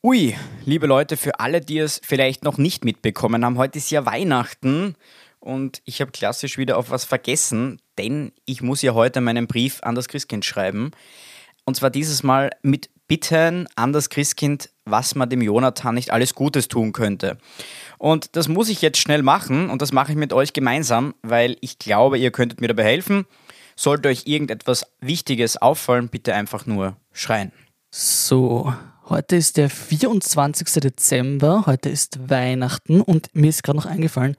Ui, liebe Leute, für alle, die es vielleicht noch nicht mitbekommen haben, heute ist ja Weihnachten und ich habe klassisch wieder auf was vergessen, denn ich muss ja heute meinen Brief an das Christkind schreiben. Und zwar dieses Mal mit Bitten an das Christkind, was man dem Jonathan nicht alles Gutes tun könnte. Und das muss ich jetzt schnell machen und das mache ich mit euch gemeinsam, weil ich glaube, ihr könntet mir dabei helfen. Sollte euch irgendetwas Wichtiges auffallen, bitte einfach nur schreien. So, Heute ist der 24. Dezember, heute ist Weihnachten und mir ist gerade noch eingefallen,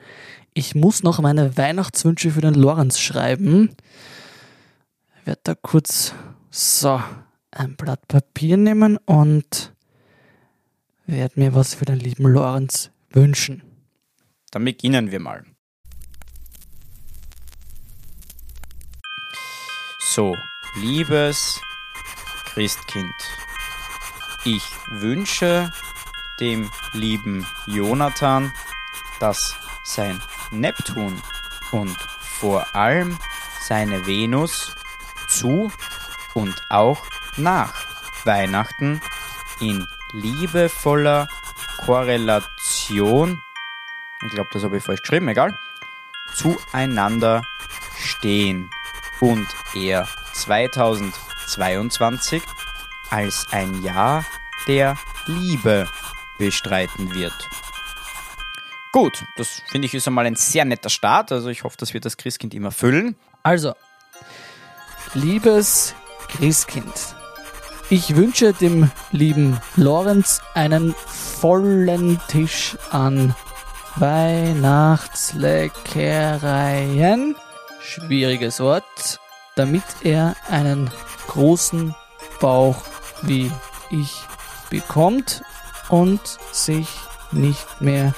ich muss noch meine Weihnachtswünsche für den Lorenz schreiben. Ich werde da kurz so ein Blatt Papier nehmen und werde mir was für den lieben Lorenz wünschen. Dann beginnen wir mal. So, liebes Christkind. Ich wünsche dem lieben Jonathan, dass sein Neptun und vor allem seine Venus zu und auch nach Weihnachten in liebevoller Korrelation, ich glaube, das habe ich falsch geschrieben, egal, zueinander stehen. Und er 2022 als ein Jahr der Liebe bestreiten wird. Gut, das finde ich ist einmal ein sehr netter Start. Also ich hoffe, dass wir das Christkind immer füllen. Also, liebes Christkind, ich wünsche dem lieben Lorenz einen vollen Tisch an Weihnachtsleckereien. Schwieriges Wort. Damit er einen großen Bauch wie ich bekommt und sich nicht mehr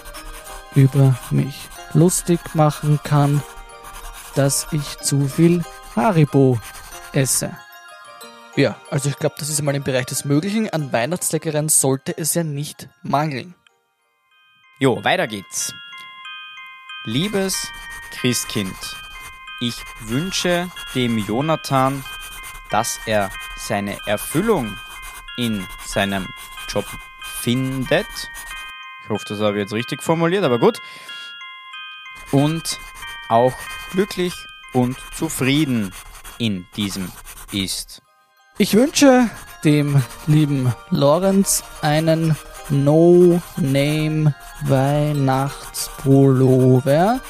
über mich lustig machen kann, dass ich zu viel Haribo esse. Ja, also ich glaube, das ist einmal im Bereich des Möglichen. An Weihnachtsleckereien sollte es ja nicht mangeln. Jo, weiter geht's. Liebes Christkind, ich wünsche dem Jonathan, dass er seine Erfüllung in seinem Job findet. Ich hoffe, das habe ich jetzt richtig formuliert, aber gut. Und auch glücklich und zufrieden in diesem ist. Ich wünsche dem lieben Lorenz einen No-Name Weihnachtspullover,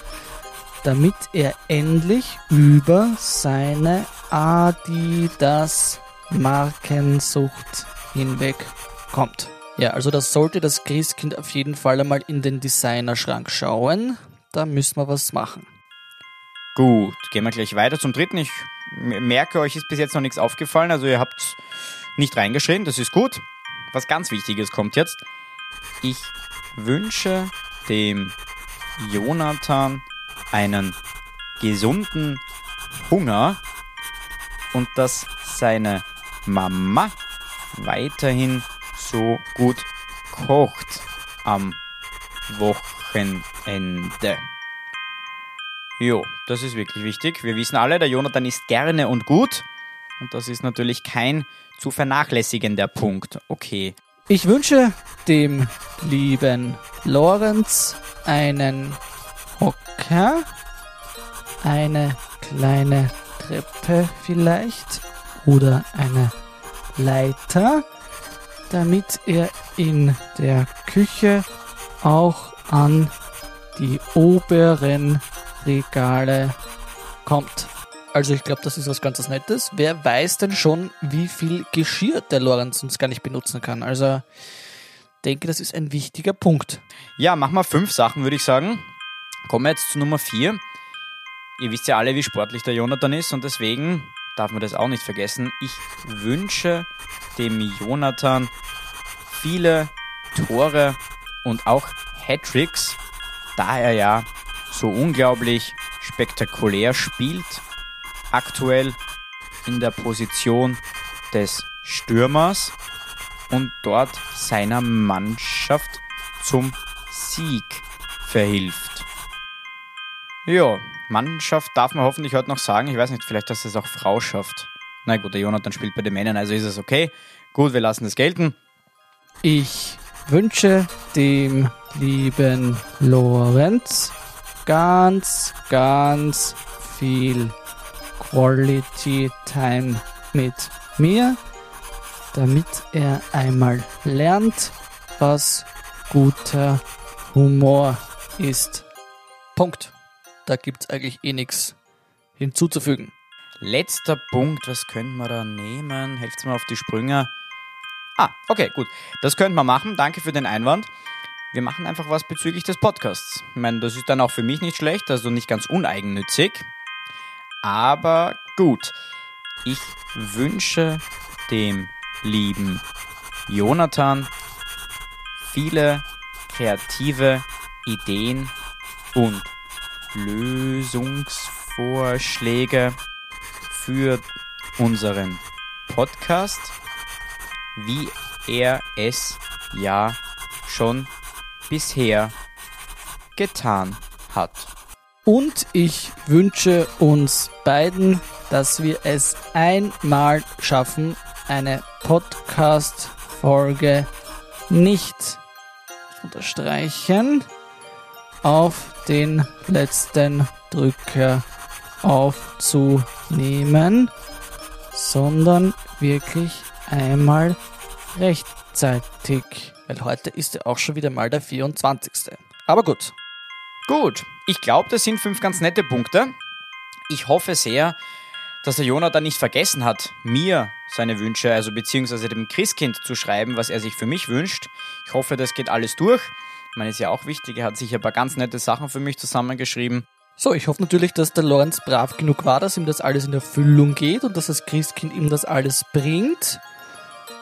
damit er endlich über seine Adidas Markensucht hinweg kommt. Ja, also das sollte das Christkind auf jeden Fall einmal in den Designerschrank schauen. Da müssen wir was machen. Gut, gehen wir gleich weiter zum dritten. Ich merke, euch ist bis jetzt noch nichts aufgefallen, also ihr habt nicht reingeschrieben, das ist gut. Was ganz Wichtiges kommt jetzt. Ich wünsche dem Jonathan einen gesunden Hunger und dass seine Mama weiterhin so gut kocht am Wochenende. Jo, das ist wirklich wichtig. Wir wissen alle, der Jonathan isst gerne und gut. Und das ist natürlich kein zu vernachlässigender Punkt. Okay. Ich wünsche dem lieben Lorenz einen Hocker, eine kleine Treppe vielleicht oder eine Leiter, damit er in der Küche auch an die oberen Regale kommt. Also ich glaube, das ist was ganz Nettes. Wer weiß denn schon, wie viel Geschirr der Lorenz uns gar nicht benutzen kann? Also denke, das ist ein wichtiger Punkt. Ja, machen wir fünf Sachen, würde ich sagen. Kommen wir jetzt zu Nummer vier. Ihr wisst ja alle, wie sportlich der Jonathan ist und deswegen darf man das auch nicht vergessen. Ich wünsche dem Jonathan viele Tore und auch Hattricks, da er ja so unglaublich spektakulär spielt. Aktuell in der Position des Stürmers und dort seiner Mannschaft zum Sieg verhilft. Ja, Mannschaft darf man hoffentlich heute noch sagen. Ich weiß nicht, vielleicht, dass es auch Frau schafft. Na gut, der Jonathan spielt bei den Männern, also ist es okay. Gut, wir lassen es gelten. Ich wünsche dem lieben Lorenz ganz, ganz viel Quality Time mit mir, damit er einmal lernt, was guter Humor ist. Punkt. Da gibt's eigentlich eh nichts hinzuzufügen. Letzter Punkt, was könnten wir da nehmen? Helft mir auf die Sprünge. Ah, okay, gut. Das könnten wir machen. Danke für den Einwand. Wir machen einfach was bezüglich des Podcasts. Ich meine, das ist dann auch für mich nicht schlecht, also nicht ganz uneigennützig. Aber gut. Ich wünsche dem lieben Jonathan viele kreative Ideen und Lösungsvorschläge für unseren Podcast, wie er es ja schon bisher getan hat. Und ich wünsche uns beiden, dass wir es einmal schaffen, eine Podcast-Folge nicht unterstreichen auf den letzten Drücker aufzunehmen, sondern wirklich einmal rechtzeitig. Weil heute ist ja auch schon wieder mal der 24. Aber gut. Gut, ich glaube, das sind fünf ganz nette Punkte. Ich hoffe sehr, dass der Jonathan nicht vergessen hat, mir seine Wünsche, also beziehungsweise dem Christkind zu schreiben, was er sich für mich wünscht. Ich hoffe, das geht alles durch. Meine, ist ja auch wichtig, er hat sich ein paar ganz nette Sachen für mich zusammengeschrieben. So, ich hoffe natürlich, dass der Lorenz brav genug war, dass ihm das alles in Erfüllung geht und dass das Christkind ihm das alles bringt.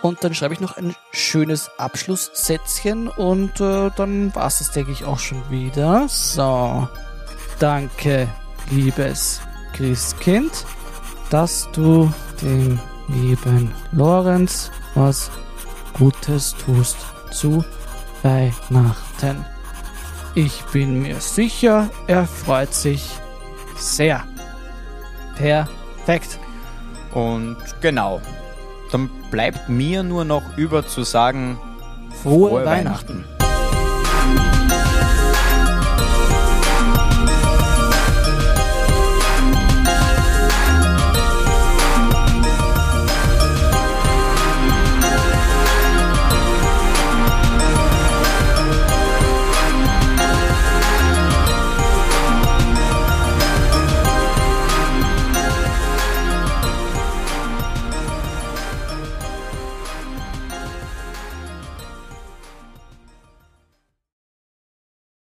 Und dann schreibe ich noch ein schönes Abschlusssätzchen und äh, dann war es das, denke ich, auch schon wieder. So, danke, liebes Christkind, dass du dem lieben Lorenz was Gutes tust zu Weihnachten. Ich bin mir sicher, er freut sich sehr. Perfekt. Und genau, dann bleibt mir nur noch über zu sagen, Frohe, Frohe Weihnachten. Weihnachten.